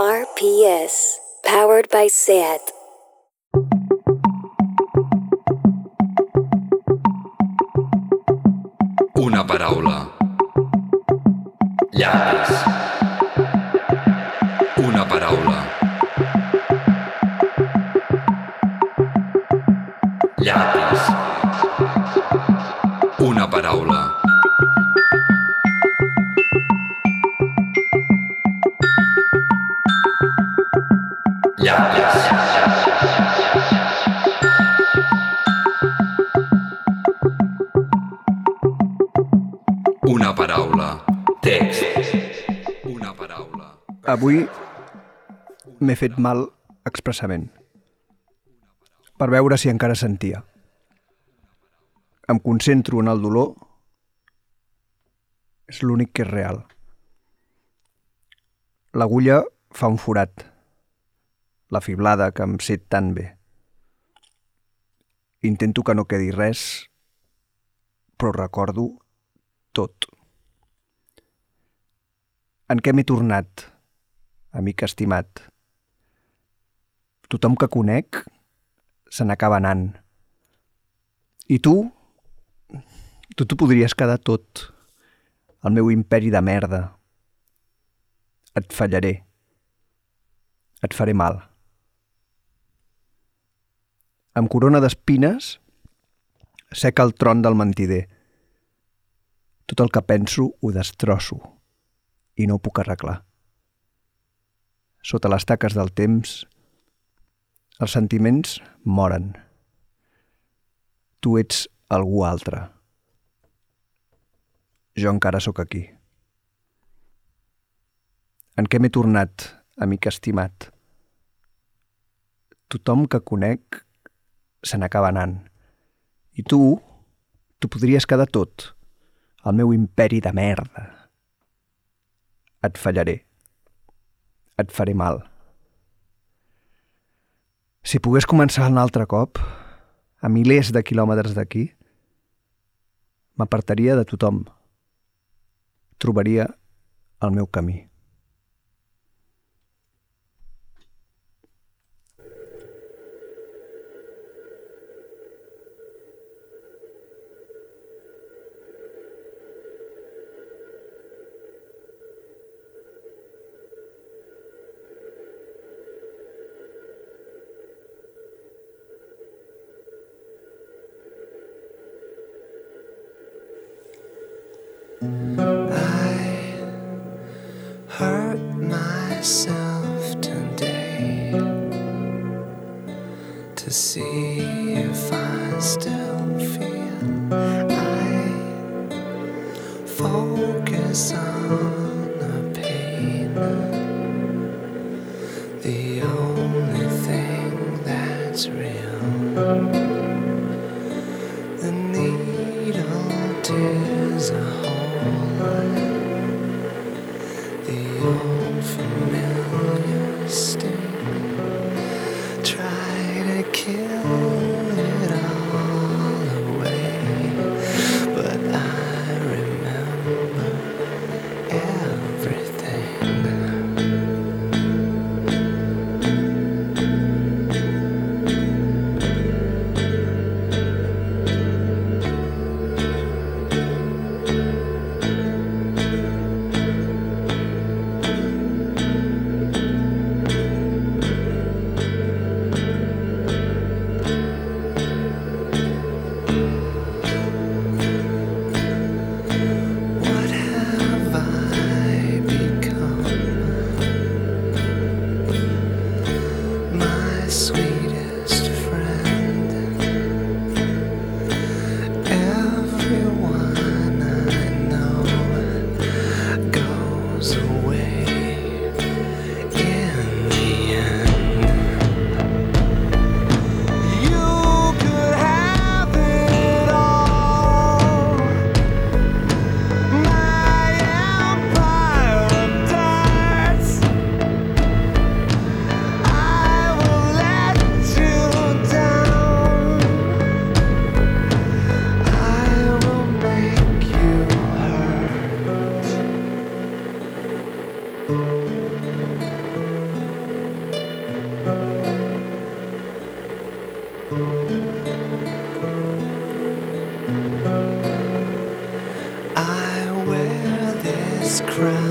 RPS, powered by SAT. Una paraula. Avui m'he fet mal expressament. Per veure si encara sentia. Em concentro en el dolor. És l'únic que és real. L'agulla fa un forat. La fiblada que em set tan bé. Intento que no quedi res, però recordo tot. En què m'he tornat, amic estimat? Tothom que conec se n'acaba anant. I tu? Tu t'ho podries quedar tot. El meu imperi de merda. Et fallaré. Et faré mal. Amb corona d'espines, seca el tron del mentider. Tot el que penso ho destrosso i no ho puc arreglar. Sota les taques del temps, els sentiments moren. Tu ets algú altre. Jo encara sóc aquí. En què m'he tornat, amic estimat? Tothom que conec se n'acaba anant. I tu, tu podries quedar tot, el meu imperi de merda. Et fallaré. Et faré mal. Si pogués començar un altre cop, a milers de quilòmetres d'aquí, m'apartaria de tothom. Trobaria el meu camí. The needle tears a hole the old familiar sting. crown.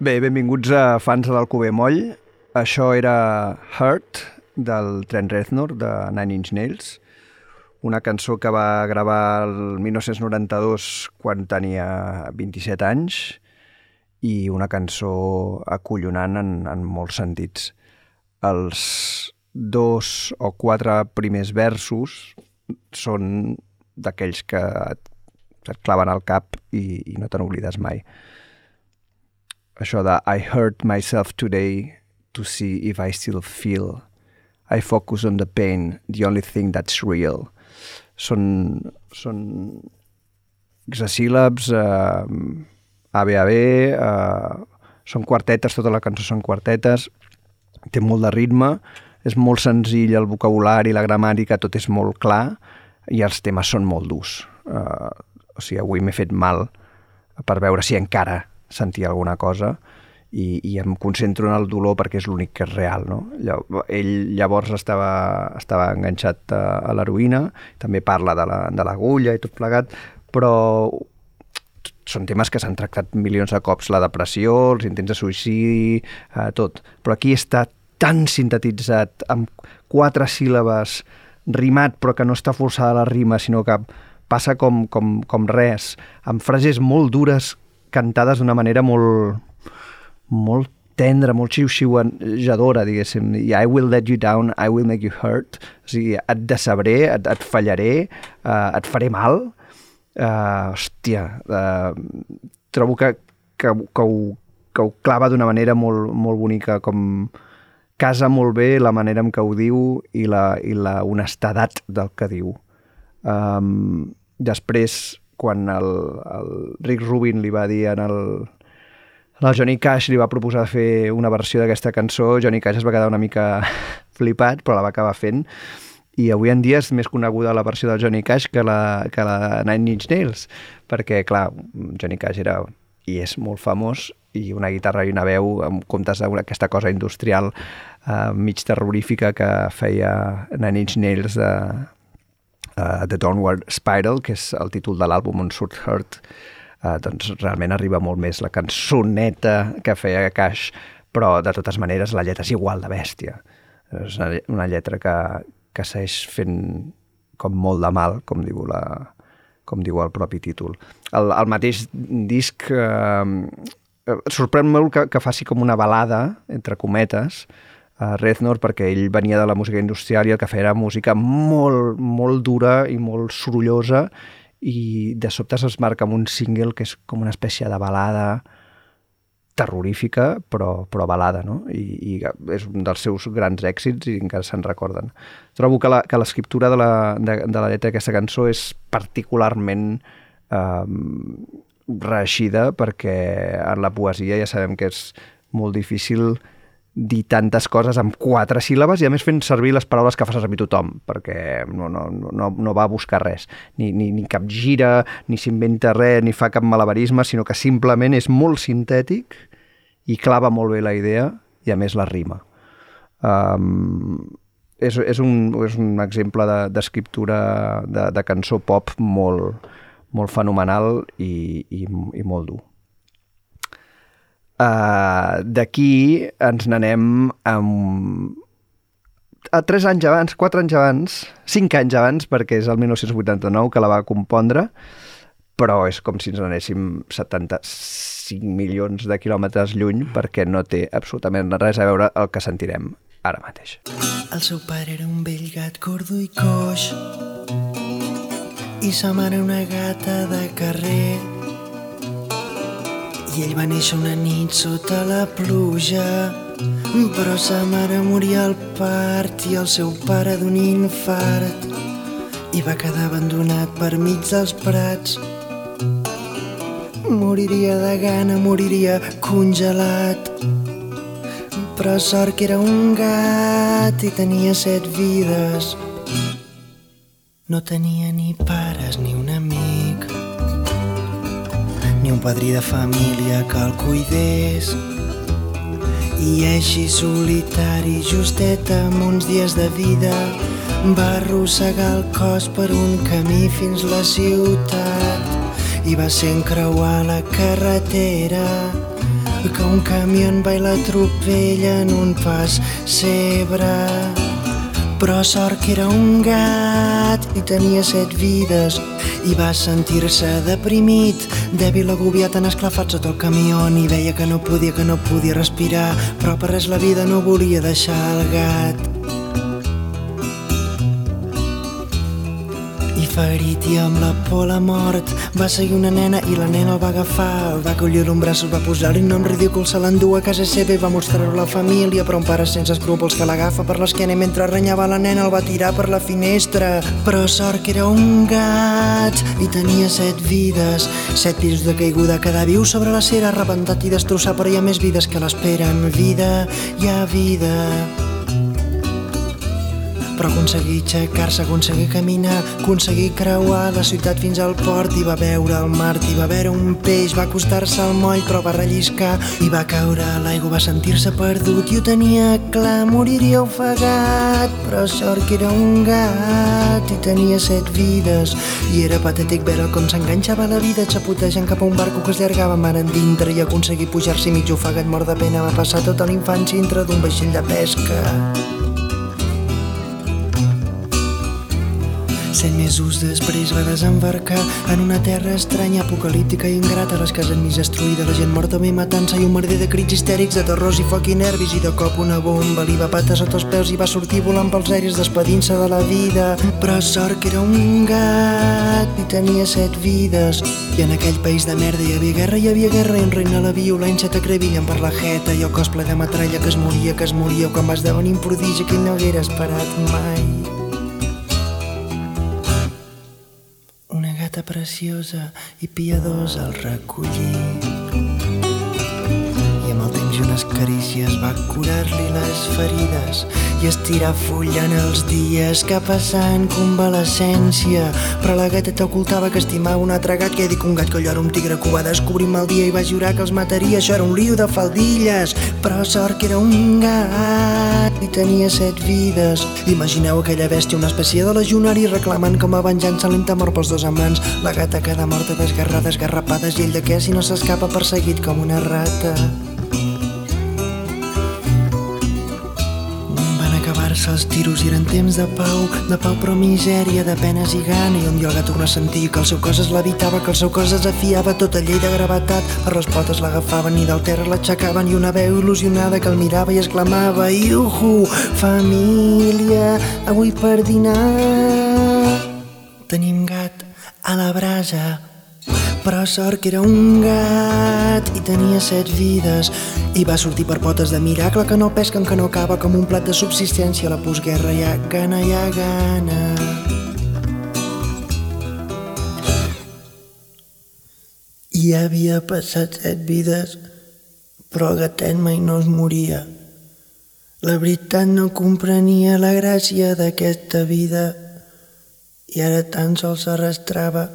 Bé, benvinguts a fans de l'Alcover Moll. Això era Hurt, del Trent Reznor, de Nine Inch Nails, una cançó que va gravar el 1992 quan tenia 27 anys i una cançó acollonant en, en molts sentits. Els dos o quatre primers versos són d'aquells que et claven al cap i, i no te n'oblides mai això de I hurt myself today to see if I still feel. I focus on the pain, the only thing that's real. Són, són hexasíl·labs, eh, ABAB, eh, són quartetes, tota la cançó són quartetes, té molt de ritme, és molt senzill el vocabulari, la gramàtica, tot és molt clar i els temes són molt durs. Eh, o sigui, avui m'he fet mal per veure si encara sentia alguna cosa i, i em concentro en el dolor perquè és l'únic que és real. No? Ell llavors estava, estava enganxat a, a l'heroïna, també parla de l'agulla la, i tot plegat, però són temes que s'han tractat milions de cops, la depressió, els intents de suïcidi, eh, tot. Però aquí està tan sintetitzat, amb quatre síl·labes, rimat, però que no està forçada la rima, sinó que passa com, com, com res, amb frases molt dures cantades d'una manera molt, molt tendra, molt xiu-xiuejadora, diguéssim. I I will let you down, I will make you hurt. O sigui, et decebré, et, et fallaré, uh, et faré mal. Uh, hòstia, uh, trobo que, que, que, ho, que ho clava d'una manera molt, molt bonica, com casa molt bé la manera en què ho diu i la, i la honestedat del que diu. Um, després, quan el, el Rick Rubin li va dir en el, el Johnny Cash li va proposar fer una versió d'aquesta cançó, Johnny Cash es va quedar una mica flipat, però la va acabar fent, i avui en dia és més coneguda la versió del Johnny Cash que la, que la Nine Inch Nails, perquè, clar, Johnny Cash era i és molt famós i una guitarra i una veu en comptes d'aquesta cosa industrial eh, mig terrorífica que feia Nine Inch Nails de uh, The Downward Spiral, que és el títol de l'àlbum on surt Hurt, uh, doncs realment arriba molt més la cançoneta que feia Cash, però de totes maneres la lletra és igual de bèstia. És una, una lletra que, que segueix fent com molt de mal, com diu la, com diu el propi títol. El, el mateix disc eh, sorprèn molt que, que faci com una balada, entre cometes, a Reznor perquè ell venia de la música industrial i el que feia era música molt, molt dura i molt sorollosa i de sobte es marca amb un single que és com una espècie de balada terrorífica, però, però balada, no? I, I és un dels seus grans èxits i encara se'n recorden. Trobo que l'escriptura de, la, de, de la lletra d'aquesta cançó és particularment eh, reeixida perquè en la poesia ja sabem que és molt difícil dir tantes coses amb quatre síl·labes i a més fent servir les paraules que fa servir tothom, perquè no, no, no, no va a buscar res, ni, ni, ni cap gira, ni s'inventa res, ni fa cap malabarisme, sinó que simplement és molt sintètic i clava molt bé la idea i a més la rima. Um, és, és, un, és un exemple d'escriptura de, de, de cançó pop molt, molt fenomenal i, i, i molt dur. Uh, D'aquí ens n'anem amb... A tres anys abans, quatre anys abans, cinc anys abans, perquè és el 1989 que la va compondre, però és com si ens n'anéssim 75 milions de quilòmetres lluny perquè no té absolutament res a veure el que sentirem ara mateix. El seu pare era un vell gat gordo i coix i sa mare una gata de carrer i ell va néixer una nit sota la pluja, però sa mare moria al part i el seu pare d'un infart i va quedar abandonat per mig dels prats. Moriria de gana, moriria congelat. Però sort que era un gat i tenia set vides. No tenia ni pares ni un amic ni un padrí de família que el cuidés. I així solitari, justet amb uns dies de vida, va arrossegar el cos per un camí fins la ciutat i va ser encreuar la carretera que un camió va i l'atropella en un pas cebre. Però sort que era un gat i tenia set vides i va sentir-se deprimit, dèbil, agobiat, en esclafat sota el camió i veia que no podia, que no podia respirar, però per res la vida no volia deixar el gat. Ferit i amb la por la mort. Va seguir una nena i la nena el va agafar. Va collir un braç, el va posar-li nom ridícul se l'endú a casa seva i va mostrar-ho a la família. Però un pare sense escrúpols que l'agafa per l'esquena i mentre renyava la nena el va tirar per la finestra. Però sort que era un gat i tenia set vides. Set pisos de caiguda quedar viu sobre la cera arrebentat i destrossat però hi ha més vides que l'esperen vida, hi ha vida però aconseguir aixecar-se, aconseguir caminar, aconseguir creuar la ciutat fins al port. I va veure el mar, i va veure un peix, va acostar-se al moll però va relliscar i va caure a l'aigua, va sentir-se perdut. I ho tenia clar, moriria ofegat, però sort que era un gat i tenia set vides. I era patètic veure com s'enganxava la vida xapotejant cap a un barco que es llargava mar endintre i aconseguir pujar-s'hi mig ofegat. Mort de pena va passar tota la infància dintre d'un vaixell de pesca. Set mesos després va desembarcar en una terra estranya, apocalíptica i ingrata, les cases mig destruïdes, la gent morta bé matant-se i un merder de crits histèrics, de terrors i foc i nervis i de cop una bomba li va patar sota els peus i va sortir volant pels aires despedint-se de la vida. Però sort que era un gat i tenia set vides. I en aquell país de merda hi havia guerra, hi havia guerra i en reina la violència t'acrevillen per la jeta i el cos ple de metralla que es moria, que es moria, quan vas devenir un prodigi que no haguera esperat mai. Preciosa i piadosa el recollí. Unes carícies va curar-li les ferides i estirar fulla en els dies que passant convalescència. Però la gateta ocultava que estimava un altre gat que que un gat que allò era un tigre que ho va descobrir mal dia i va jurar que els mataria. Això era un lío de faldilles, però sort que era un gat i tenia set vides. Imagineu aquella bèstia, una espècie de legionari reclamant com a venjança lenta mort pels dos amants. La gata queda morta desgarrada, esgarrapades i ell de què si no s'escapa perseguit com una rata. Acabar-se els tiros i eren temps de pau, de pau però misèria, de penes i gana, i el gat torna a sentir que el seu cos es levitava, que el seu cos desafiava tota llei de gravetat, per les potes l'agafaven i del terra l'aixecaven i una veu il·lusionada que el mirava i exclamava Iuhu, família, avui per dinar. Tenim gat a la brasa però sort que era un gat i tenia set vides. I va sortir per potes de miracle que no pesquen, que no acaba com un plat de subsistència. A la postguerra hi ha gana, hi ha gana. I havia passat set vides però el gatet mai no es moria. La veritat no comprenia la gràcia d'aquesta vida. I ara tan sols s'arrastrava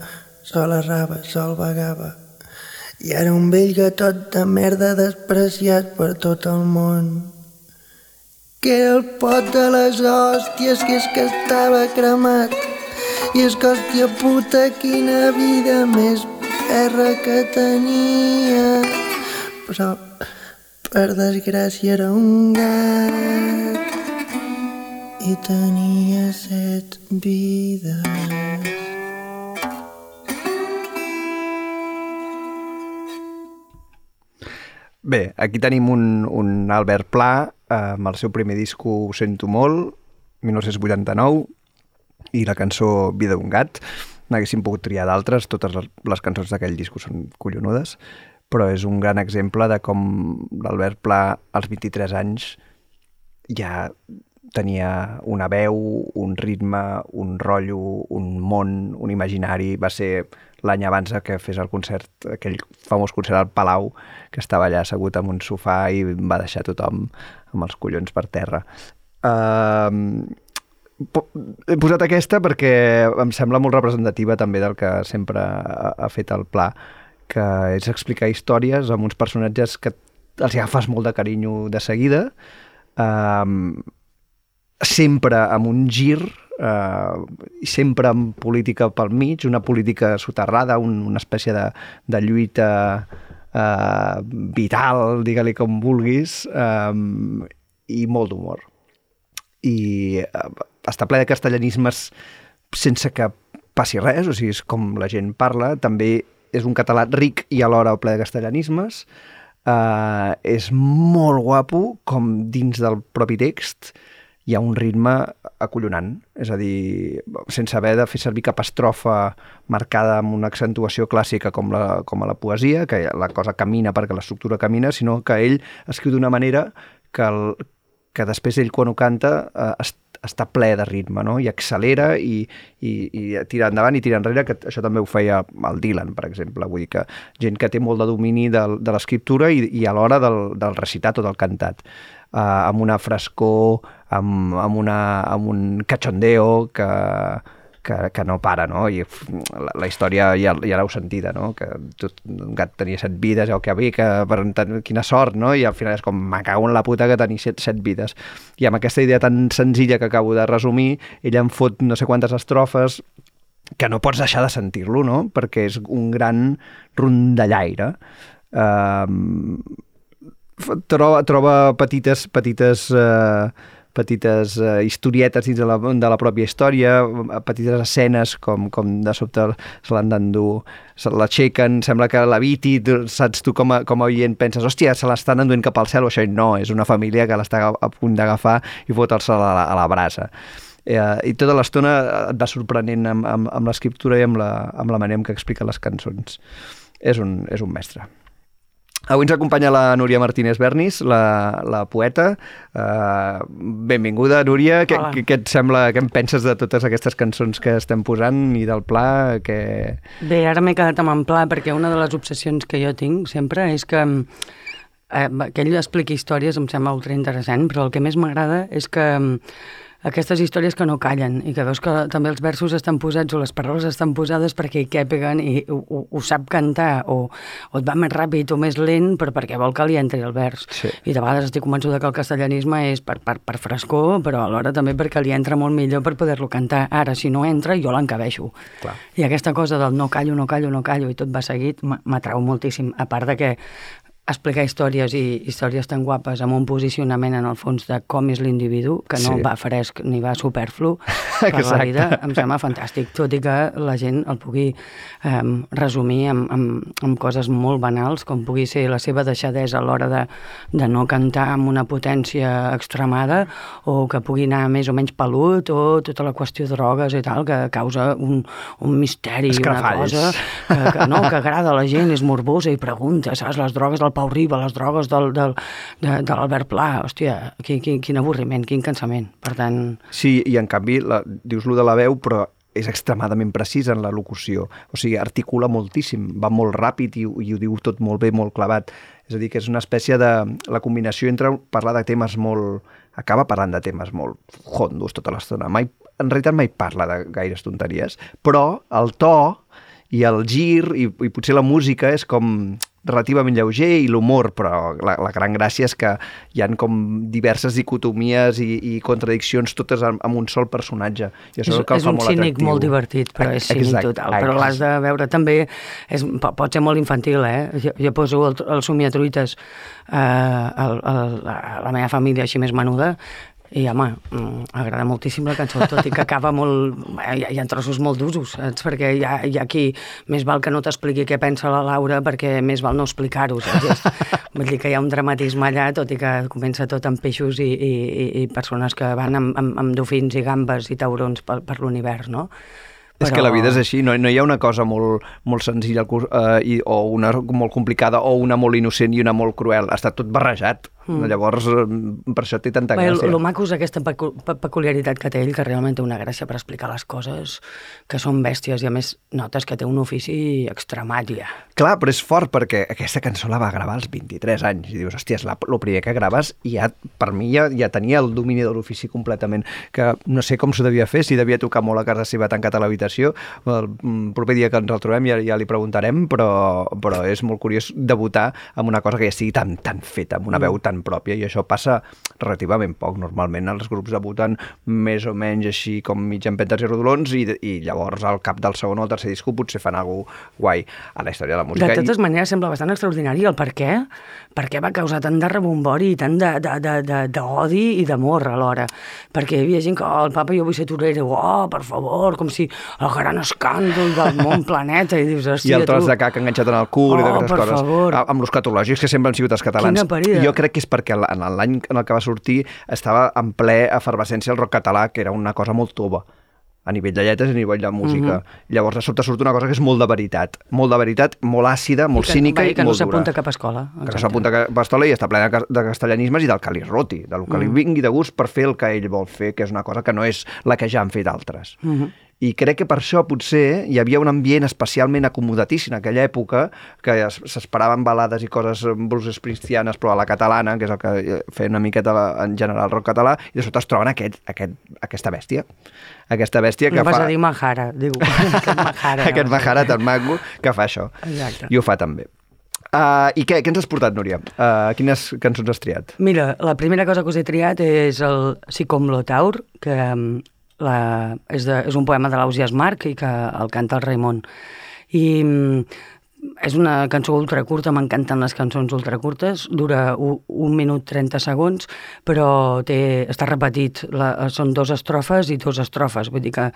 sol errava, sol vagava. I era un vell gatot de merda despreciat per tot el món. Que era el pot de les hòsties, que és que estava cremat. I és que, hòstia puta, quina vida més perra que tenia. Però, per desgràcia, era un gat i tenia set vides. Bé, aquí tenim un, un Albert Pla eh, amb el seu primer disco Ho sento molt, 1989, i la cançó Vida d'un gat. N'haguéssim pogut triar d'altres, totes les cançons d'aquell disco són collonudes, però és un gran exemple de com l'Albert Pla, als 23 anys, ja tenia una veu, un ritme, un rotllo, un món, un imaginari. Va ser l'any abans que fes el concert, aquell famós concert al Palau, que estava allà assegut en un sofà i va deixar tothom amb els collons per terra. Uh, he posat aquesta perquè em sembla molt representativa també del que sempre ha, fet el Pla, que és explicar històries amb uns personatges que els agafes molt de carinyo de seguida, um, sempre amb un gir eh, sempre amb política pel mig, una política soterrada, un, una espècie de, de lluita eh, vital, digue-li com vulguis, eh, i molt d'humor. I eh, està ple de castellanismes sense que passi res, o sigui, és com la gent parla, també és un català ric i alhora ple de castellanismes, eh, és molt guapo, com dins del propi text, hi ha un ritme acollonant, és a dir, sense haver de fer servir cap estrofa marcada amb una accentuació clàssica com, la, com a la poesia, que la cosa camina perquè l'estructura camina, sinó que ell escriu d'una manera que, el, que després ell quan ho canta eh, est, està ple de ritme, no? i accelera i, i, i tira endavant i tira enrere, que això també ho feia el Dylan, per exemple, vull dir que gent que té molt de domini de, de l'escriptura i, i alhora del, del recitat o del cantat eh, amb una frescor, amb, amb, una, amb un cachondeo que, que, que no para, no? I la, la història ja, ja l'heu sentida, no? Que tot, un gat tenia set vides, o que havia, que per, ten, quina sort, no? I al final és com, me cago en la puta que tenia set, set vides. I amb aquesta idea tan senzilla que acabo de resumir, ella em fot no sé quantes estrofes que no pots deixar de sentir-lo, no? Perquè és un gran rondallaire. Um, troba, troba petites, petites eh, petites uh, historietes dins de la, de la pròpia història, uh, petites escenes com, com de sobte se l'han d'endur, se l'aixequen, sembla que l'eviti, tu- saps tu com a, com a oient penses, hòstia, se l'estan enduent cap al cel, o això i no, és una família que l'està a punt d'agafar i fotre-se a, la, a la brasa. Eh, I tota l'estona et va sorprenent amb, amb, amb l'escriptura i amb la, amb la manera en què explica les cançons. És un, és un mestre. Avui ens acompanya la Núria Martínez Bernis, la, la poeta. Uh, benvinguda, Núria. Què, què, què et sembla, què en penses de totes aquestes cançons que estem posant i del pla? Que... Bé, ara m'he quedat amb en pla perquè una de les obsessions que jo tinc sempre és que eh, que ell expliqui històries em sembla ultra interessant, però el que més m'agrada és que mm, aquestes històries que no callen i que veus que també els versos estan posats o les paraules estan posades perquè hi quèpiguen i ho, ho, ho sap cantar o, o et va més ràpid o més lent però perquè vol que li entri el vers. Sí. I de vegades estic convençuda que el castellanisme és per, per, per frescor, però alhora també perquè li entra molt millor per poder-lo cantar. Ara, si no entra, jo l'encabeixo. I aquesta cosa del no callo, no callo, no callo i tot va seguit m'atrau moltíssim. A part de que explicar històries i històries tan guapes amb un posicionament en el fons de com és l'individu, que no Sí. va fresc ni va superflu per la vida, em sembla fantàstic, tot i que la gent el pugui eh, resumir amb, amb, amb coses molt banals, com pugui ser la seva deixadesa a l'hora de, de no cantar amb una potència extremada, o que pugui anar més o menys pelut, o tota la qüestió de drogues i tal, que causa un, un misteri, una Escrafalls. cosa que, que, no, que agrada a la gent, és morbosa i pregunta, saps, les drogues del Pau Riba, les drogues del, del, de, de l'Albert Pla, hòstia, quin, quin, quin avorriment, quin cansament. Per tant, Sí, i en canvi, la, dius lo de la veu, però és extremadament precís en la locució. O sigui, articula moltíssim, va molt ràpid i, i ho diu tot molt bé, molt clavat. És a dir, que és una espècie de... La combinació entre parlar de temes molt... Acaba parlant de temes molt hondos tota l'estona. Mai, en realitat mai parla de gaires tonteries, però el to i el gir i, i potser la música és com relativament lleuger i l'humor, però la, la gran gràcia és que hi han com diverses dicotomies i, i contradiccions totes amb, amb un sol personatge. I això és, és, que és un molt cínic atractiu. molt divertit, però és cínic Exacte, total. Però l'has de veure també, és, po- pot ser molt infantil, eh? Jo, jo poso el, el somiatruites eh, a la meva família així més menuda, i, home, mm, agrada moltíssim la cançó, tot i que acaba molt... Hi ha, hi ha trossos molt d'usos, saps? Perquè hi ha, hi ha qui més val que no t'expliqui què pensa la Laura perquè més val no explicar-ho, saps? Vull dir que hi ha un dramatisme allà, tot i que comença tot amb peixos i, i, i, persones que van amb, amb, amb dofins i gambes i taurons per, per l'univers, no? És que la vida és així, no, no hi ha una cosa molt, molt senzilla eh, i, o una molt complicada o una molt innocent i una molt cruel. Està tot barrejat. Mm. Llavors, eh, per això té tanta Bé, gràcia. el maco és aquesta pecu pe- peculiaritat que té ell, que realment té una gràcia per explicar les coses que són bèsties i a més notes que té un ofici extremat ja. Clar, però és fort perquè aquesta cançó la va gravar als 23 anys i dius, hòstia, és la, el primer que graves i ja, per mi ja, ja tenia el domini de l'ofici completament, que no sé com s'ho devia fer, si devia tocar molt a casa seva tancat a l'habitació, el mm, proper dia que ens el trobem ja, ja li preguntarem, però, però és molt curiós debutar amb una cosa que ja sigui tan, tan feta, amb una veu tan pròpia i això passa relativament poc, normalment els grups debuten més o menys així com mig empentes i rodolons i, i llavors al cap del segon o el tercer disco potser fan alguna guai a la història de la música. De I- totes maneres, sembla bastant extraordinari el per què, per què va causar tant de rebombori i tant d'odi de, de, de, d'odi i d'amor alhora. Perquè hi havia gent que, oh, el papa jo vull ser torero, oh, per favor, com si el gran escàndol del món planeta, i dius, i hòstia, el tros tu... de caca enganxat en el cul i Oh, d'aquestes per coses. favor. Amb los catològics que sempre han sigut els catalans. Quina parida. Jo crec que és perquè en l'any en el que va sortir estava en ple efervescència el rock català, que era una cosa molt tova a nivell de lletres i a nivell de música. Mhm. Llavors, de sobte surt una cosa que és molt de veritat. Molt de veritat, molt àcida, molt que, cínica i que no molt dura. s'apunta a cap escola. que no exacte. s'apunta a cap estola i està plena de de castellanismes i del que li roti, del que li vingui de gust per fer el que ell vol fer, que és una cosa que no és la que ja han fet altres. I crec que per això potser hi havia un ambient especialment acomodatíssim en aquella època, que es- s'esperaven balades i coses blues cristianes, però a la catalana, que és el que eh, feia una miqueta la- en general el rock català, i de sobte es troben aquest, aquest, aquesta bèstia. Aquesta bèstia que No vas fa... a dir Mahara, diu. Aquest Mahara. aquest Mahara tan maco que fa això. Exacte. I ho fa també. Uh, I què, què ens has portat, Núria? Uh, quines cançons has triat? Mira, la primera cosa que us he triat és el Sicomlotaur, que mm, la, és, de, és un poema de l'Ausias Marc i que el canta el Raimon. I mm, és una cançó ultracurta, m'encanten les cançons ultracurtes, dura un, un minut 30 segons, però té, està repetit, la, són dos estrofes i dos estrofes, vull dir que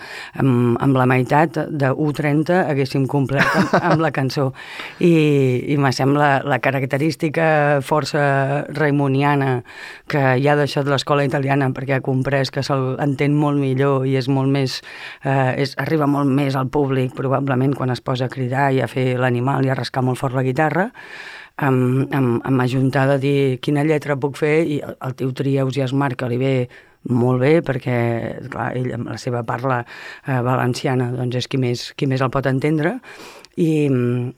amb, amb la meitat de 1.30 haguéssim complert amb, amb la cançó. I, i me sembla la característica força raimoniana que ja ha deixat l'escola italiana perquè ha comprès que se'l entén molt millor i és molt més, eh, és, arriba molt més al públic probablement quan es posa a cridar i a fer l'animal i a rascar molt fort la guitarra, amb, amb, amb ajuntar de dir quina lletra puc fer i el, el teu tria Ausias Marc que li ve molt bé perquè clar, ell amb la seva parla eh, valenciana doncs és qui més, qui més el pot entendre i,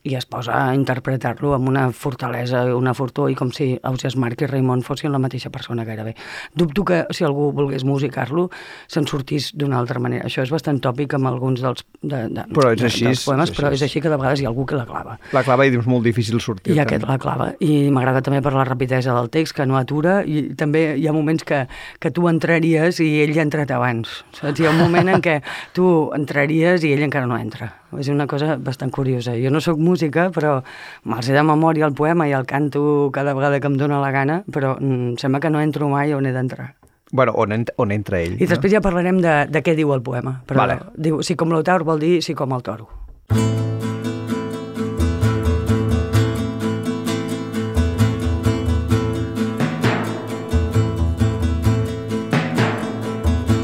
i es posa a interpretar-lo amb una fortalesa, una fortor i com si Ausias Marc i Raimon fossin la mateixa persona gairebé. Dubto que si algú volgués musicar-lo se'n sortís d'una altra manera. Això és bastant tòpic amb alguns dels, de, de, Però és de, així, dels poemes, és però és així que de vegades hi ha algú que la clava. La clava i és molt difícil sortir. I aquest la clava. I m'agrada també per la rapidesa del text, que no atura, i també hi ha moments que, que tu entraries i ell ha entrat abans. Saps? Hi ha un moment en què tu entraries i ell encara no entra. És una cosa bastant curiosa. Jo no sóc música, però me'ls he de memòria el poema i el canto cada vegada que em dóna la gana, però mm, sembla que no entro mai on he d'entrar. Bueno, on, ent on entra ell. I després ja parlarem de, de què diu el poema. Però Vale. diu, si com l'Otaur vol dir si com el toro.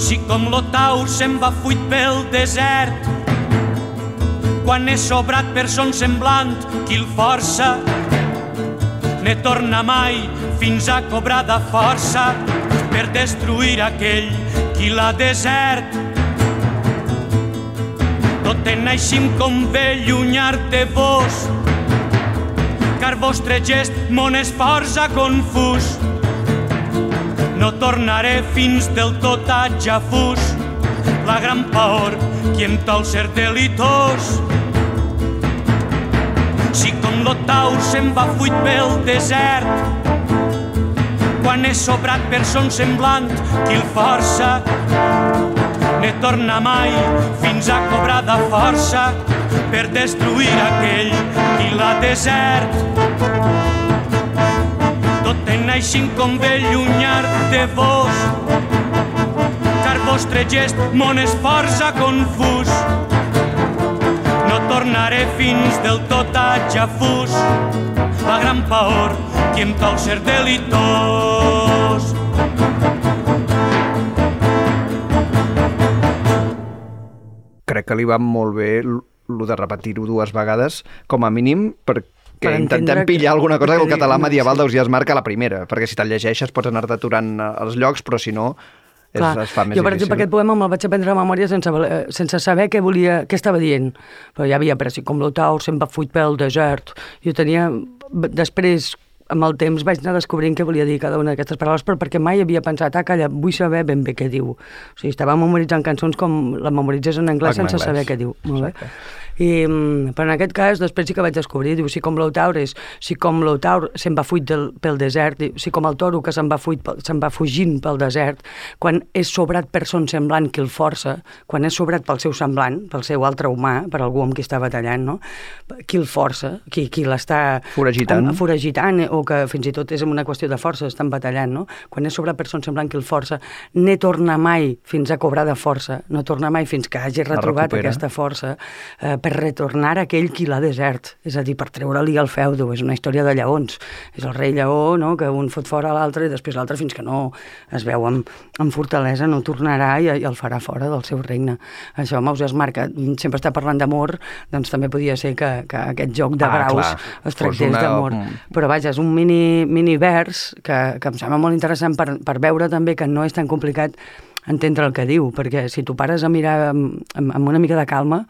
Si com l'Otaur se'n va fuit pel desert, quan és sobrat per son semblant qui el força, ne torna mai fins a cobrar de força per destruir aquell qui l'ha desert. Tot en aixim com ve llunyar de vos, car vostre gest mon esforç ha confús. No tornaré fins del tot a Jafús, la gran paor qui em tol ser delitós. L'Otaur se'n va fuit pel desert, quan és sobrat per son semblant qui el força, ne torna mai fins a cobrar de força per destruir aquell qui l'ha desert. Tot en aixim com ve llunyar de vos, car vostre gest mon esforç ha confús. Tornaré fins del tot a Jafús, la gran paor qui em tol ser delitós. Crec que li va molt bé lo de repetir-ho dues vegades, com a mínim, perquè Per entendre intentem que- pillar alguna cosa que del diu, català medieval sí. d'Ausias Marc a la primera, perquè si te'l llegeixes pots anar-te aturant eh, els llocs, però si no Clar, es fa més jo, per difícil. exemple, aquest poema me'l vaig aprendre a memòria sense, valer- sense saber què volia, què estava dient. Però ja havia après, com l'Otaur se'n va fuit pel desert. Jo tenia... Després, amb el temps, vaig anar descobrint què volia dir cada una d'aquestes paraules, però perquè mai havia pensat, ah, calla, vull saber ben bé què diu. O sigui, estava memoritzant cançons com la memoritzes en anglès En sense anglès. saber què diu. Molt bé. I, mm, però en aquest cas, després sí que vaig descobrir, diu, si com l'Otaur és, si com l'Otaur se'n va fuit del, pel desert, diu, si com el toro que se'n va, fuit, se'n va fugint pel desert, quan és sobrat per son semblant qui el força, quan és sobrat pel seu semblant, pel seu altre humà, per algú amb qui està batallant, no? qui el força, qui, qui l'està Foragitant. foragitant, o que fins i tot és una qüestió de força, estan batallant, no? Quan és sobrat per son semblant qui el força, ne torna mai fins a cobrar de força, no torna mai fins que hagi retrobat aquesta força eh, per retornar aquell qui l'ha desert, és a dir, per treure-li el feudo, és una història de lleons, és el rei lleó, no?, que un fot fora l'altre i després l'altre fins que no es veu amb, amb fortalesa no tornarà i, i el farà fora del seu regne. Això Mauses Marca sempre està parlant d'amor, doncs també podia ser que, que aquest joc de Ah, braus clar. es tractés una- d'amor. Però vaja, és un mini, mini vers que, que em sembla molt interessant per, per veure també que no és tan complicat entendre el que diu, perquè si tu pares a mirar amb, amb, una mica de calma,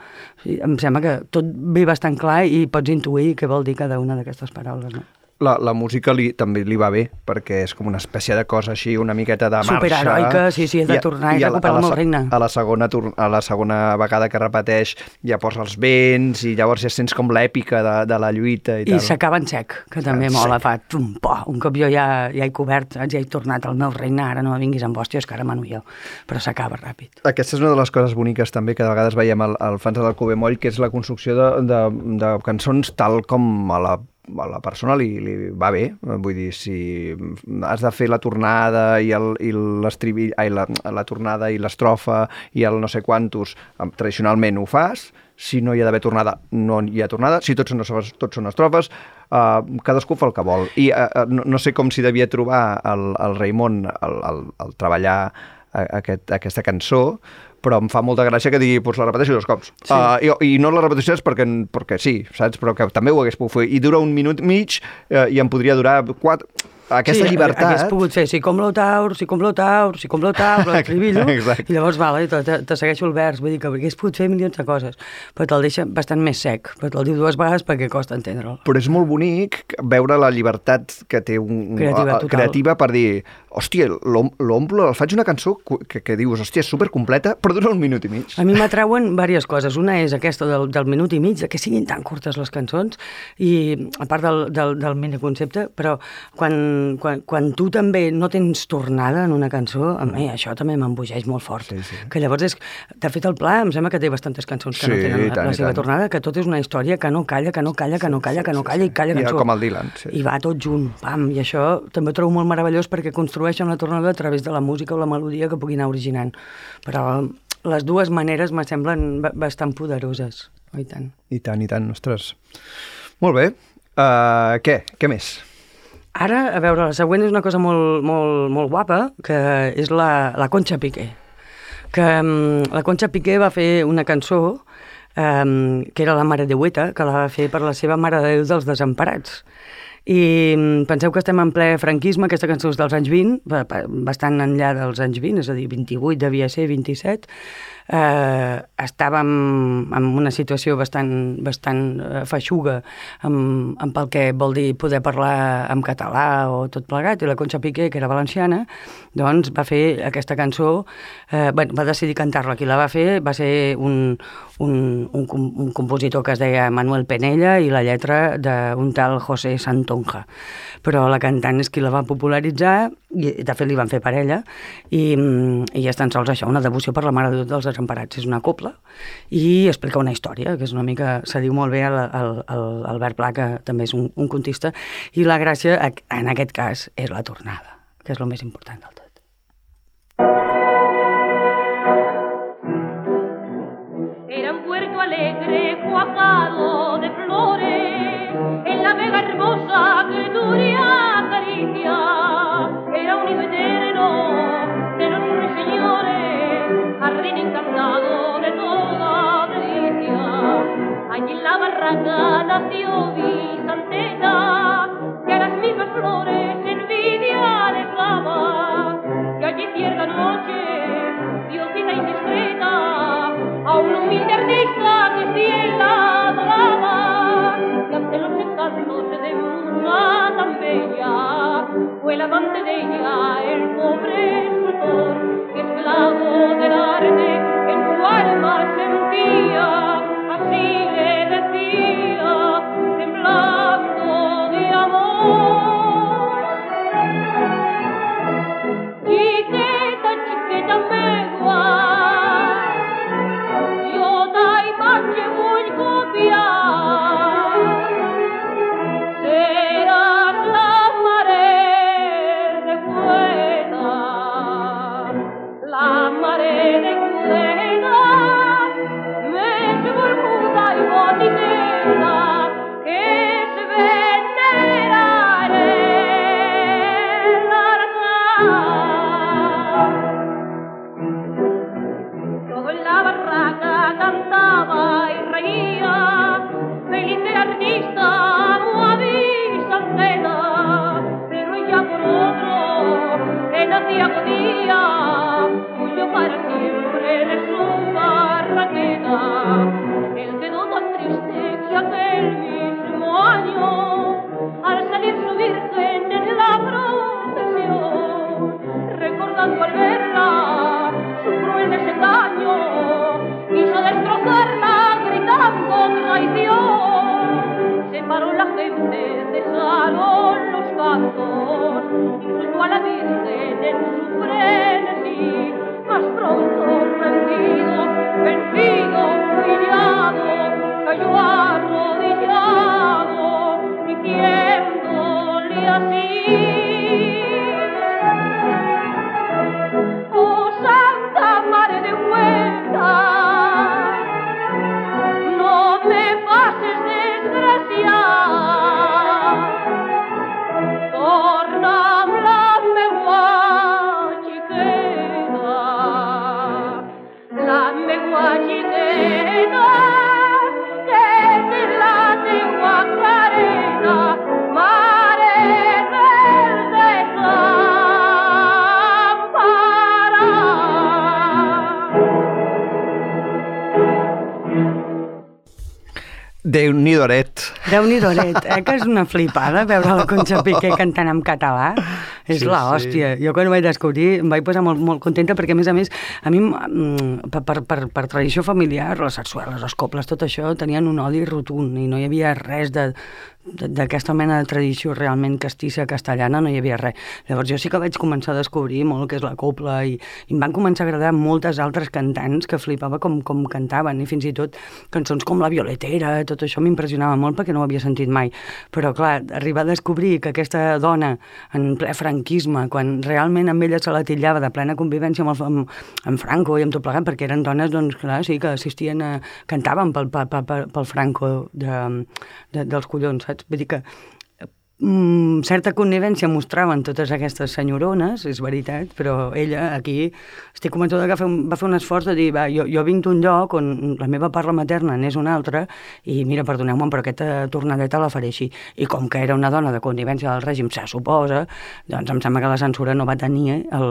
em sembla que tot ve bastant clar i pots intuir què vol dir cada una d'aquestes paraules. No? La, la música li, també li va bé, perquè és com una espècie de cosa així, una miqueta de marxa. Superheroica, sí, sí, de I tornar i la- recuperar el regne. A la, segona, a la segona vegada que repeteix ja posa els vents i llavors ja sents com l'èpica de, de la lluita i, I tal. s'acaba en sec, que també En mola, sec. fa tum, po, un cop jo ja, ja he cobert, ja he tornat al meu regne, ara no vinguis amb hòsties, que ara mano jo, però s'acaba ràpid. Aquesta és una de les coses boniques també que de vegades veiem al, al Fans del Cove Moll, que és la construcció de, de, de cançons tal com a la a la persona li, li va bé, vull dir, si has de fer la tornada i el- i l'estribi- ai, la, la tornada i l'estrofa i el no sé quantos, tradicionalment ho fas, si no hi ha d'haver tornada, no hi ha tornada, si tots són tots són estrofes, uh, cadascú fa el que vol. I uh, no, no sé com si devia trobar el, el Raimon al, al, al treballar aquest, aquesta cançó, però em fa molta gràcia que digui, doncs la repeteixo dos cops. Sí. Uh, i, I no la repeteixo és perquè, perquè sí, saps? Però que també ho hagués pogut fer. I dura un minut mig uh, i em podria durar quatre... Aquesta sí, llibertat... hagués pogut fer si com l'otaur, si com l'otaur, si com l'otaur, l'escribillo, Exacte. i llavors, vale, te, te, te segueixo el vers, vull dir que hagués pogut fer milions de coses, però te'l deixa bastant més sec, però te'l diu dues vegades perquè costa entendre'l. Però és molt bonic veure la llibertat que té un, Creativa, total. creativa per dir, hòstia, l'om- l'omplo, el faig una cançó que, que dius, hòstia, és supercompleta, però dura un minut i mig. A mi m'atrauen diverses coses. Una és aquesta del, del minut i mig, que siguin tan curtes les cançons, i a part del, del, del miniconcepte, però quan, quan, quan tu també no tens tornada en una cançó, a mi això també m'embogeix molt fort. Sí, sí. Que llavors és... De fet, el Pla em sembla que té bastantes cançons que no Sí, tenen i la, tant, la i seva tant. tornada, que tot és una història que no calla, que no calla, que no calla, que no calla, que no calla I cançó. com el Dylan, sí. I va tot junt, pam, i això també ho trobo molt meravellós perquè construeixen la tornada a través de la música o la melodia que puguin anar originant. Però les dues maneres me semblen ba- bastant poderoses. Oh, i tant. I tant, i tant, ostres. Molt bé. Uh, què? Què més? Ara, a veure, la següent és una cosa molt, molt, molt guapa, que és la, la Concha Piqué. Que um, la Concha Piqué va fer una cançó um, que era la Mare de Hueta, que la va fer per la seva Mare de Déu dels Desemparats. I mm, penseu que estem en ple franquisme, aquesta cançó és dels anys 20, ba- ba- bastant enllà dels anys 20, és a dir, 28 devia ser, 27. Eh, estàvem en una situació bastant, bastant eh, feixuga amb, amb el que vol dir poder parlar en català o tot plegat, i la Concha Piqué, que era valenciana, doncs va fer aquesta cançó, eh, bueno, va decidir cantar-la. Qui la va fer va ser un, un, un, un compositor que es deia Manuel Penella i la lletra d'un tal José Santonja. Però la cantant és qui la va popularitzar, i de fet li van fer parella, i, mm, i és tan sols això, una devoció per la Mare de Déu dels Desemparats. És una copla i explica una història, que és una mica, se diu molt bé el, el, el Albert Pla, que també és un, un contista, i la gràcia, en aquest cas, és la tornada, que és el més important del Allí en la barraca nació Vicenteta, que a las mismas flores envidia les daba. Que allí cierta noche dio cita indiscreta a un humilde artista que fiel la adoraba. Y ante los encantos de una tan bella, fue el amante de ella, el pobre escultor, que esclavo del arte en su alma sentía. Desamparat. Déu-n'hi-doret. Déu-n'hi-doret, eh? Que és una flipada veure la Concha Piqué cantant en català. És Sí, la sí. hòstia. Jo quan ho vaig descobrir em vaig posar molt, molt contenta perquè, a més a més, a mi, mm, per, per, per, per tradició familiar, les sarsueles, els cobles, tot això, tenien un odi rotund i no hi havia res de- d'aquesta mena de tradició realment castissa castellana no hi havia res. Llavors jo sí que vaig començar a descobrir molt el que és la copla i, i em van començar a agradar moltes altres cantants que flipava com, com cantaven i fins i tot cançons com La Violetera, tot això m'impressionava molt perquè no ho havia sentit mai. Però clar, arribar a descobrir que aquesta dona en ple franquisme, quan realment amb ella se la titllava de plena convivència amb, el, amb, amb Franco i amb tot plegat, perquè eren dones, doncs clar, sí, que assistien a... cantaven pel, pel, pel, pel Franco de, de, dels collons, saps? Vull dir que mm, certa connivència mostraven totes aquestes senyorones, és veritat, però ella aquí estic convençuda que va fer un, esforç de dir, va, jo, jo vinc d'un lloc on la meva parla materna n'és una altra i mira, perdoneu-me, però aquesta tornadeta la faré així. I com que era una dona de connivència del règim, se suposa, doncs em sembla que la censura no va tenir el,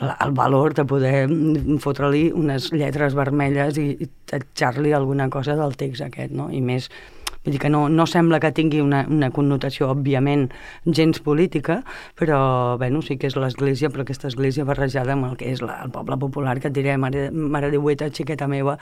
el, el valor de poder mm, fotre-li unes lletres vermelles i, i tatxar-li alguna cosa del text aquest, no? I més Vull dir que no, no sembla que tingui una, una connotació, òbviament, gens política, però, bueno, sí que és l'Església, però aquesta Església barrejada amb el que és la, el poble popular, que et diré, mare, mare de Hueta, xiqueta meva.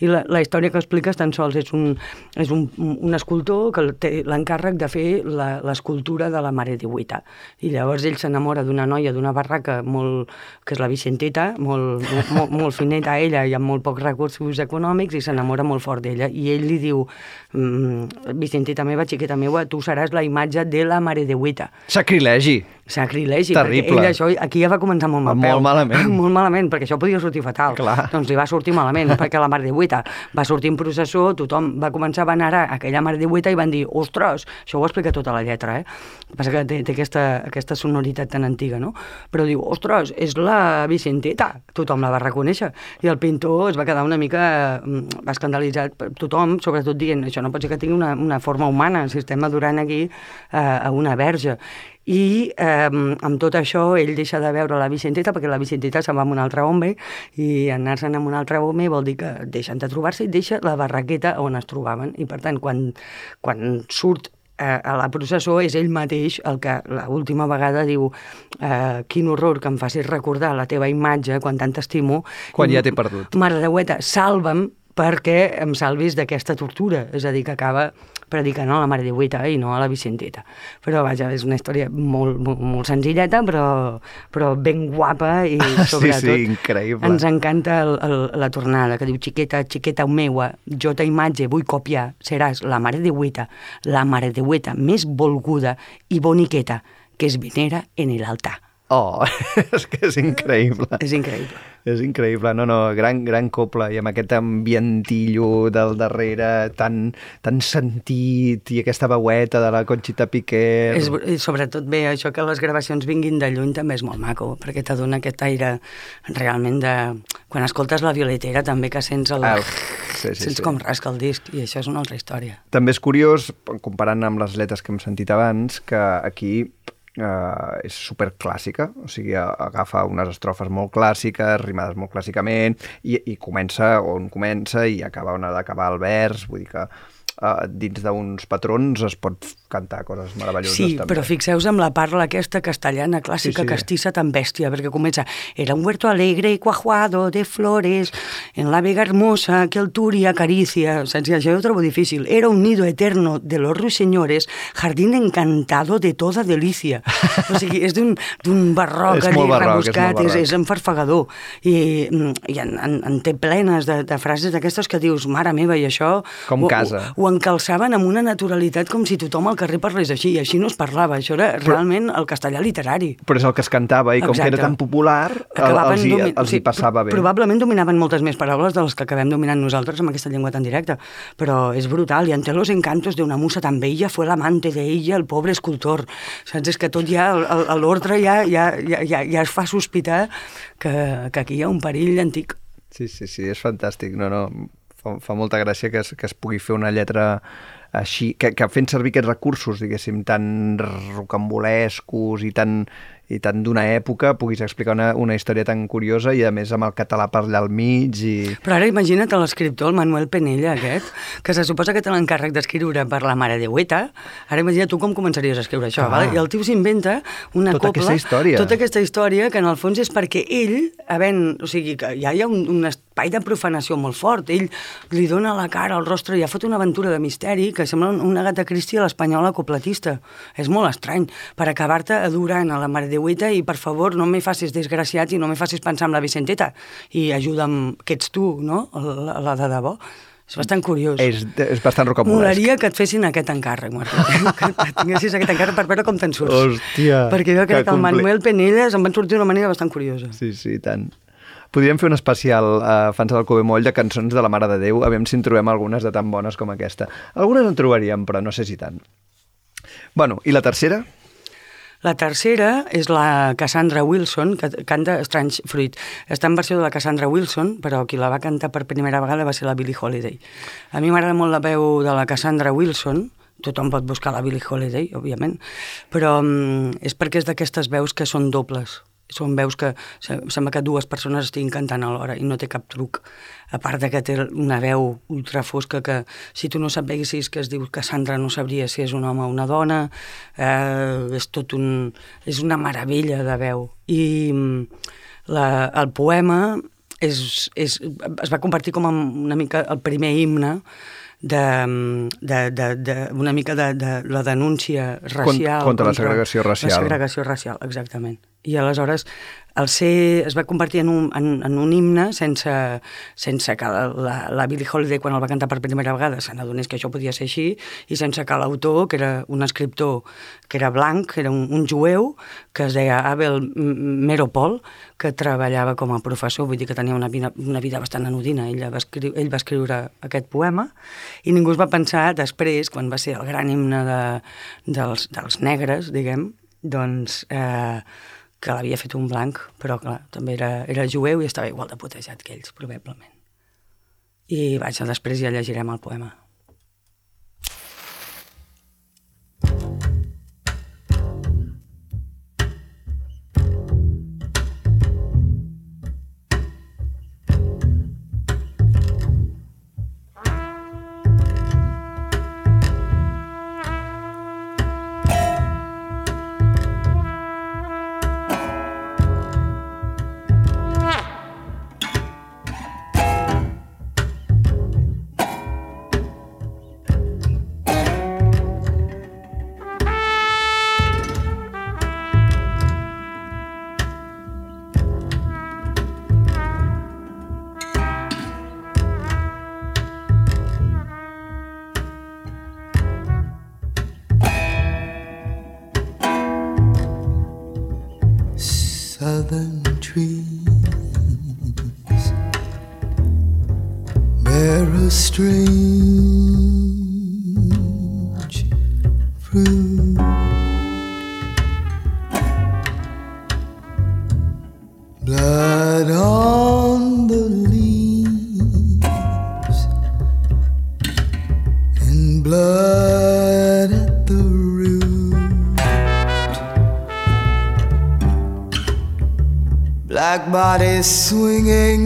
I la, la història que expliques tan sols és un, és un, un escultor que té l'encàrrec de fer l'escultura de la Mare de Hueta. I llavors ell s'enamora d'una noia d'una barraca molt, que és la Vicenteta, molt, molt, molt, fineta ella i amb molt pocs recursos econòmics, i s'enamora molt fort d'ella. I ell li diu, mm, Vicenteta meva, xiqueta meva, tu seràs la imatge de la Mare de Hueta. Sacrilegi. Sacrilegi, Terrible. ell això, aquí ja va començar molt mal Molt peu. malament. molt malament, perquè això podia sortir fatal. Clar. Doncs li va sortir malament, perquè la Mare de Hueta va sortir en processó, tothom va començar a venerar aquella Mare de Hueta i van dir, ostres, això ho explica tota la lletra, eh? El que passa que té, té aquesta, aquesta sonoritat tan antiga, no? Però diu, ostres, és la Vicenteta, tothom la va reconèixer. I el pintor es va quedar una mica mm, va escandalitzat, tothom, sobretot dient, això no pot ser que tingui una, una forma humana, si estem adorant aquí eh, a una verge. I eh, amb tot això ell deixa de veure la Vicenteta perquè la Vicenteta se'n va amb un altre home i anar-se'n amb un altre home vol dir que deixen de trobar-se i deixa la barraqueta on es trobaven. I per tant, quan, quan surt eh, a la processó és ell mateix el que l'última vegada diu eh, quin horror que em facis recordar la teva imatge quan tant t'estimo. Quan ja t'he perdut. Mare de Hueta, salva'm perquè em salvis d'aquesta tortura. És a dir, que acaba predicant a la Mare de Hueta i no a la Vicenteta. Però, vaja, és una història molt, molt, molt senzilleta, però, però ben guapa i, Sí, sobretot, sí, increïble. ens encanta el, el, la tornada, que diu, xiqueta, xiqueta meua, jo ta imatge vull copiar, seràs la Mare de Hueta, la Mare de Hueta més volguda i boniqueta que es venera en l'altar. Oh, és que és increïble. És increïble. És increïble, no, no, gran, gran copla i amb aquest ambientillo del darrere tan, tan sentit i aquesta veueta de la Conxita Piqué. És, i sobretot bé, això que les gravacions vinguin de lluny també és molt maco, perquè t'adona aquest aire realment de... Quan escoltes la violetera també que sents el... Ah, sí, sí, sents sí. com rasca el disc i això és una altra història. També és curiós, comparant amb les letres que hem sentit abans, que aquí eh, és superclàssica, o sigui, agafa unes estrofes molt clàssiques, rimades molt clàssicament, i, i comença on comença i acaba on ha d'acabar el vers, vull dir que eh, dins d'uns patrons es pot cantar coses meravelloses Sí, també. però fixeu-vos amb la parla aquesta castellana clàssica, Sí, sí. castissa tan bèstia, perquè comença era un huerto alegre y cuajuado de flores, en la vega hermosa que el Turi acaricia, saps? I això ho trobo difícil. Era un nido eterno de los ruiseñores, jardín encantado de toda delicia. O sigui, és d'un barroc És allí barroc, és rebuscat, és, barroc. és enfarfagador. I, mm, i en, en, en té plenes de, de frases d'aquestes que dius, mare meva, i això... Com ho, casa. Ho, ho encalçaven amb una naturalitat com si tothom al carrer parlés així, i així no es parlava. Això era realment el castellà literari. Però és el que es cantava i com que Exacte. era tan popular, Acabaven els, hi, domi- els hi sí, passava bé. Probablement dominaven moltes més paraules de les que acabem dominant nosaltres amb aquesta llengua tan directa, però és brutal. I ante los encantos de una musa tan bella fue l'amante de ella, el pobre escultor. Saps? És que tot ja, l'ordre ja, ja, ja, ja, ja es fa sospitar que, que aquí hi ha un perill antic. Sí, sí, sí, és fantàstic. No, no, fa, fa molta gràcia que es, que es pugui fer una lletra així, que, que fent servir aquests recursos, diguéssim, tan rocambolescos i tan, i tant d'una època puguis explicar una, una història tan curiosa i a més amb el català per allà al mig i... Però ara imagina't l'escriptor, el Manuel Penella aquest, que se suposa que té l'encàrrec d'escriure per la Mare de Hueta. Ara imagina't tu com començaries a escriure això, Ah. vale? i el tio s'inventa una Tota copla... aquesta història. Tota aquesta història que en el fons és perquè ell, havent, o sigui, que ja hi ha un, un espai de profanació molt fort, ell li dona la cara al rostre i ha fet una aventura de misteri que sembla un- una gata Christie a l'espanyola copletista. És molt estrany, per acabar-te adorant a la Mare de Hueta i, per favor, no me facis desgraciat i no me facis pensar en la Vicenteta i ajuda'm, que ets tu, no?, la, la de debò. És bastant curiós. És, és bastant rocambolesc. Molaria que et fessin aquest encàrrec, Martí. que tinguessis aquest encàrrec per veure com te'n surts. Hòstia, Perquè jo que crec que el compli- Manuel Penelles em van sortir d'una manera bastant curiosa. Sí, sí, tant. Podríem fer un especial a fans del Cove Moll de cançons de la Mare de Déu, aviam si en trobem algunes de tan bones com aquesta. Algunes en trobaríem, però no sé si tant. Bueno, i la tercera? La tercera és la Cassandra Wilson, que canta Strange Fruit. Està en versió de la Cassandra Wilson, però qui la va cantar per primera vegada va ser la Billie Holiday. A mi m'agrada molt la veu de la Cassandra Wilson, tothom pot buscar la Billie Holiday, òbviament, però mm, és perquè és d'aquestes veus que són dobles. Són veus que se- sembla que dues persones estiguin cantant alhora i no té cap truc. A part de que té una veu ultra fosca que si tu no sapiguessis que es diu Cassandra no sabries si és un home o una dona. Eh, és tot un... és una meravella de veu. I mm, la, el poema és, és, es va convertir com una mica el primer himne de, de, de, de una mica de, de la denúncia racial. contra la segregació racial. La segregació racial, exactament. I aleshores el ser es va convertir en un, en, en un himne sense, sense que la, la, la Billie Holiday, quan el va cantar per primera vegada, se n'adonés que això podia ser així, i sense que l'autor, que era un escriptor que era blanc, que era un, un jueu, que es deia Abel Meropol, que treballava com a professor, vull dir que tenia una vida, una vida bastant anodina. Ell va, escriure, ell va escriure aquest poema i ningú es va pensar després, quan va ser el gran himne de, dels, dels negres, diguem, doncs eh, que l'havia fet un blanc, però clar, també era, era jueu i estava igual de putejat que ells, probablement. I vaja, després ja llegirem el poema. is swinging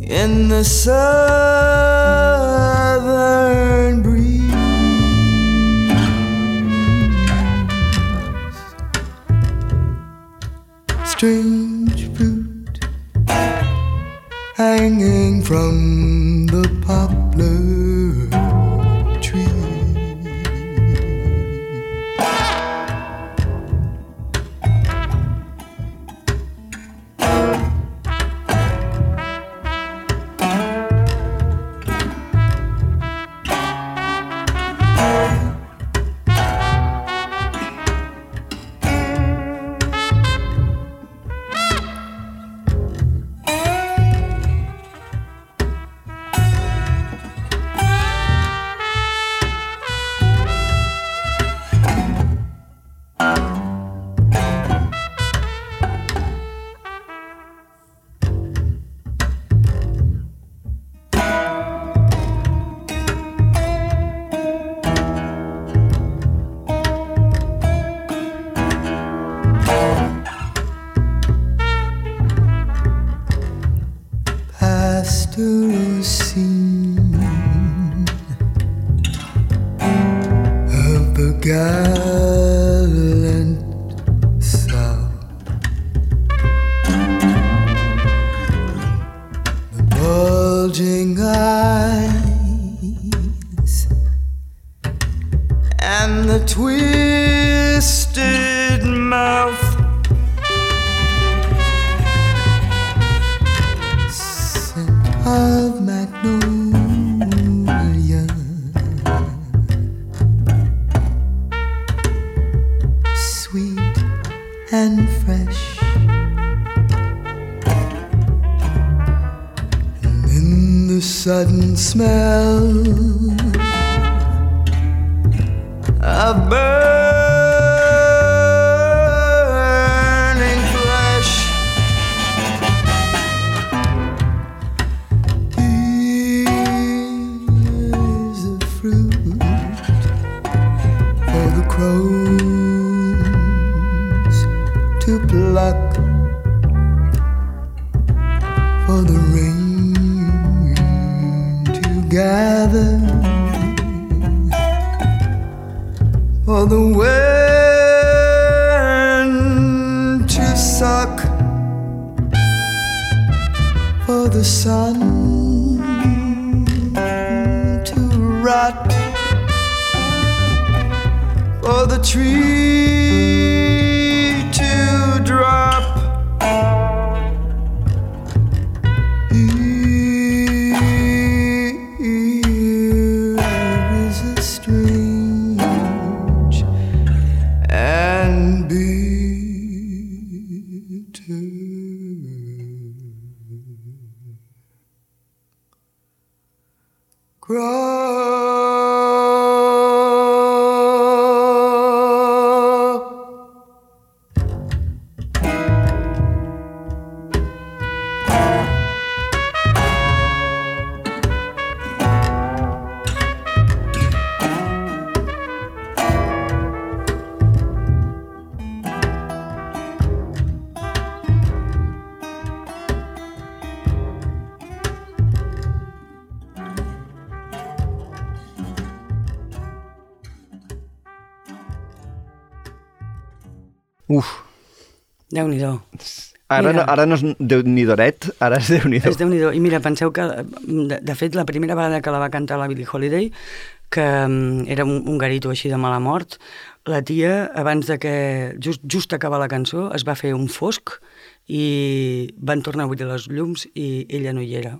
in the sun. Smell of burning flesh. Here's the fruit for the crows the wind to suck for the sun to rot, for the tree Déu-n'hi-do. ara, Mira. no, ara no és Déu-n'hi-doret, ara és Déu-n'hi-do. És déu nhi I mira, penseu que, de, de fet, la primera vegada que la va cantar la Billie Holiday, que mm, era un, un garito així de mala mort, la tia, abans de que, just, just acabar la cançó, es va fer un fosc i van tornar a obrir les llums i ella no hi era.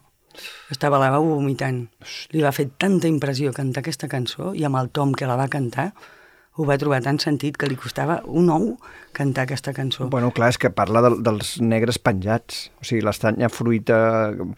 Estava a la veu vomitant. Li va fer tanta impressió cantar aquesta cançó i amb el tom que la va cantar ho va trobar tan sentit que li costava un ou cantar aquesta cançó. Bueno, clar, és que parla de, dels negres penjats. O sigui, l'estanya fruita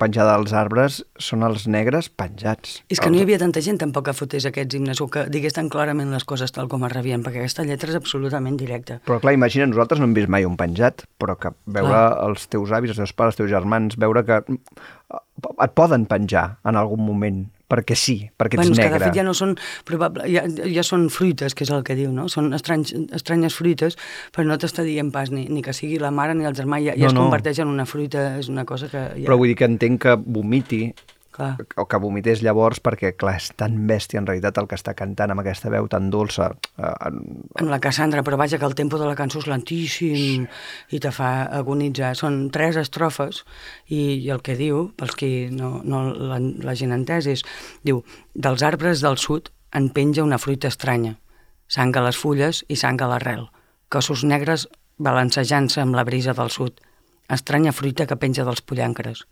penjada als arbres són els negres penjats. És que no hi havia tanta gent tampoc que fotés aquests himnes o que digués tan clarament les coses tal com es rebien, perquè aquesta lletra és absolutament directa. Però clar, imagina, nosaltres no hem vist mai un penjat, però que veure Clar. els teus avis, els teus pares, els teus germans, veure que et poden penjar en algun moment, perquè sí, perquè ets Bueno, és que de negre. fet ja no són, probable, ja, ja són fruites, que és el que diu, no? Són estranys, estranyes fruites, però no t'està dient pas ni, ni que sigui la mare ni el germà, ja, ja No, es no. converteix en una fruita, és una cosa que ja... Però vull dir que entenc que vomiti Clar. o que vomités llavors perquè, clar, és tan bèstia en realitat el que està cantant amb aquesta veu tan dolça. Eh, en- Amb la Cassandra, però vaja que el tempo de la cançó és lentíssim i te fa agonitzar. Són tres estrofes i, i el que diu, pels qui no, no la, la gent entès, és, diu, dels arbres del sud en penja una fruita estranya, sang a les fulles i sang a l'arrel, cossos negres balancejant-se amb la brisa del sud, estranya fruita que penja dels pollancres.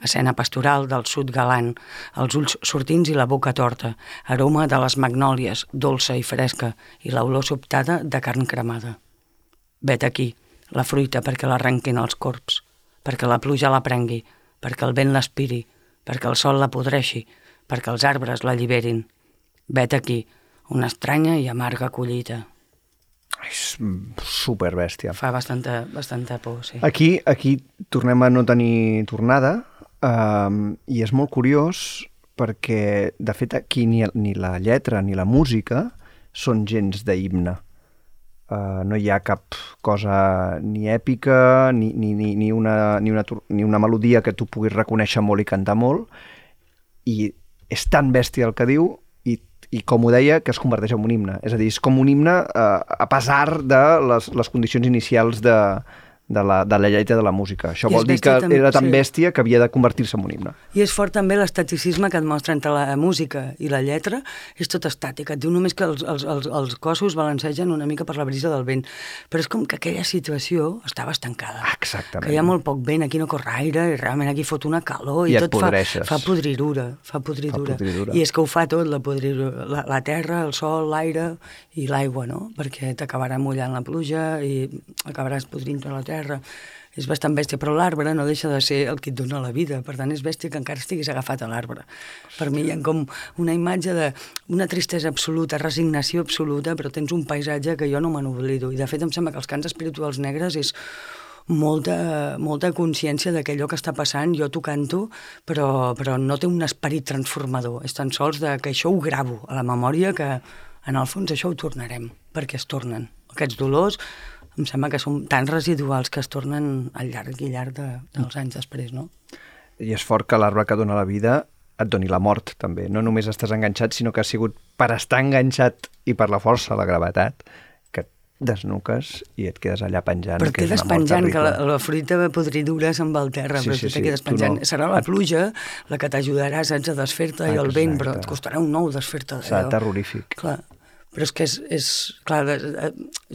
Escena pastoral del sud galant, els ulls sortints i la boca torta, aroma de les magnòlies, dolça i fresca, i l'olor sobtada de carn cremada. Vet aquí, la fruita perquè l'arrenquin els corps, perquè la pluja la prengui, perquè el vent l'aspiri, perquè el sol la podreixi, perquè els arbres l'alliberin. Vet aquí, una estranya i amarga collita. és super bèstia. Fa bastanta, bastanta por, sí. Aquí, aquí tornem a no tenir tornada um, i és molt curiós perquè, de fet, aquí ni, ni la lletra ni la música són gens d'himne. Uh, no hi ha cap cosa ni èpica ni, ni, ni, ni, una, ni, una, ni una melodia que tu puguis reconèixer molt i cantar molt i és tan bèstia el que diu i, i com ho deia, que es converteix en un himne. És a dir, és com un himne eh, a pesar de les, les condicions inicials de, de, la, de la lletra de la música. Això I vol dir que també, era tan sí. bèstia que havia de convertir-se en un himne. I és fort també l'estaticisme que et mostra entre la música i la lletra, és tot estàtic. Et diu només que els, els, els, els cossos balancegen una mica per la brisa del vent. Però és com que aquella situació estava estancada. Exactament. Que hi ha molt poc vent, aquí no corre aire, i realment aquí fot una calor, i, I tot fa, fa podridura, fa podridura. Fa podridura. I és que ho fa tot, la podridura. La, la terra, el sol, l'aire i l'aigua, no? Perquè t'acabarà mullant la pluja i acabaràs podrint la terra és bastant bèstia, però l'arbre no deixa de ser el que et dona la vida, per tant és bèstia que encara estiguis agafat a l'arbre. Per mi hi ha com una imatge de una tristesa absoluta, resignació absoluta, però tens un paisatge que jo no me n'oblido, i de fet em sembla que els cants espirituals negres és molta, molta consciència d'aquellò que està passant, jo t'ho canto, però, però no té un esperit transformador, és tan sols de que això ho gravo a la memòria que en el fons això ho tornarem, perquè es tornen. Aquests dolors em sembla que són tan residuals que es tornen al llarg i llarg de, dels anys després, no? I és fort que l'arbre que dona la vida et doni la mort, també. No només estàs enganxat, sinó que ha sigut per estar enganxat i per la força, la gravetat, que et desnuques i et quedes allà penjant. Però que quedes penjant, que la, la fruita podridura se'n va al terra, Sí, però sí, tu sí, quedes penjant. no. Serà la pluja la que t'ajudarà, saps, a desfer-te i el vent, però et costarà un nou desfer-te Serà d'allò. terrorífic. Clar, però és que és, és clar, de, de,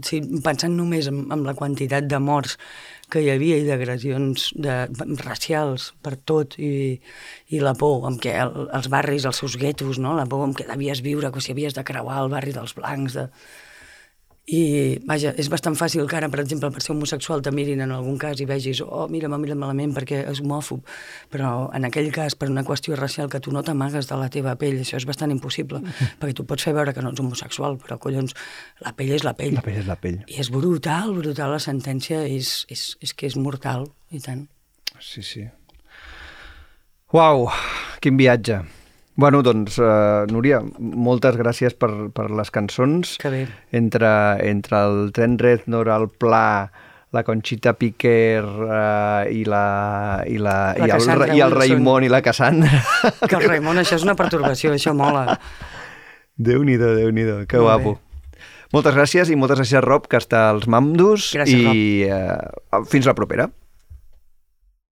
si, pensant només en, en la quantitat de morts que hi havia i d'agressions racials per tot i, i la por amb què el, els barris, els seus guetos, no? la por amb què devies viure, que si havies de creuar el barri dels blancs, de... I, vaja, és bastant fàcil que ara, per exemple, per ser homosexual te mirin en algun cas i vegis, oh, mira, m'ha mirat malament perquè és homòfob. Però en aquell cas, per una qüestió racial que tu no t'amagues de la teva pell, això és bastant impossible, perquè tu pots fer veure que no ets homosexual, però, collons, la pell és la pell. La pell és la pell. I és brutal, brutal, la sentència és, és, és que és mortal, i tant. Sí, sí. Uau, quin viatge. Bueno, doncs, uh, Núria, moltes gràcies per, per les cançons. Que bé. Entre, entre el Trent Reznor, el Pla, la Conxita Piquer uh, i, la, i, la, La i, el, Cassandra i el. Raimon i la Cassandra. Que el Raimon, això és una pertorbació, això mola. Déu-n'hi-do, déu nhi déu que Molt guapo. bé. Moltes gràcies i moltes gràcies, Rob, que està als Mamdos. Gràcies, I uh, fins la propera.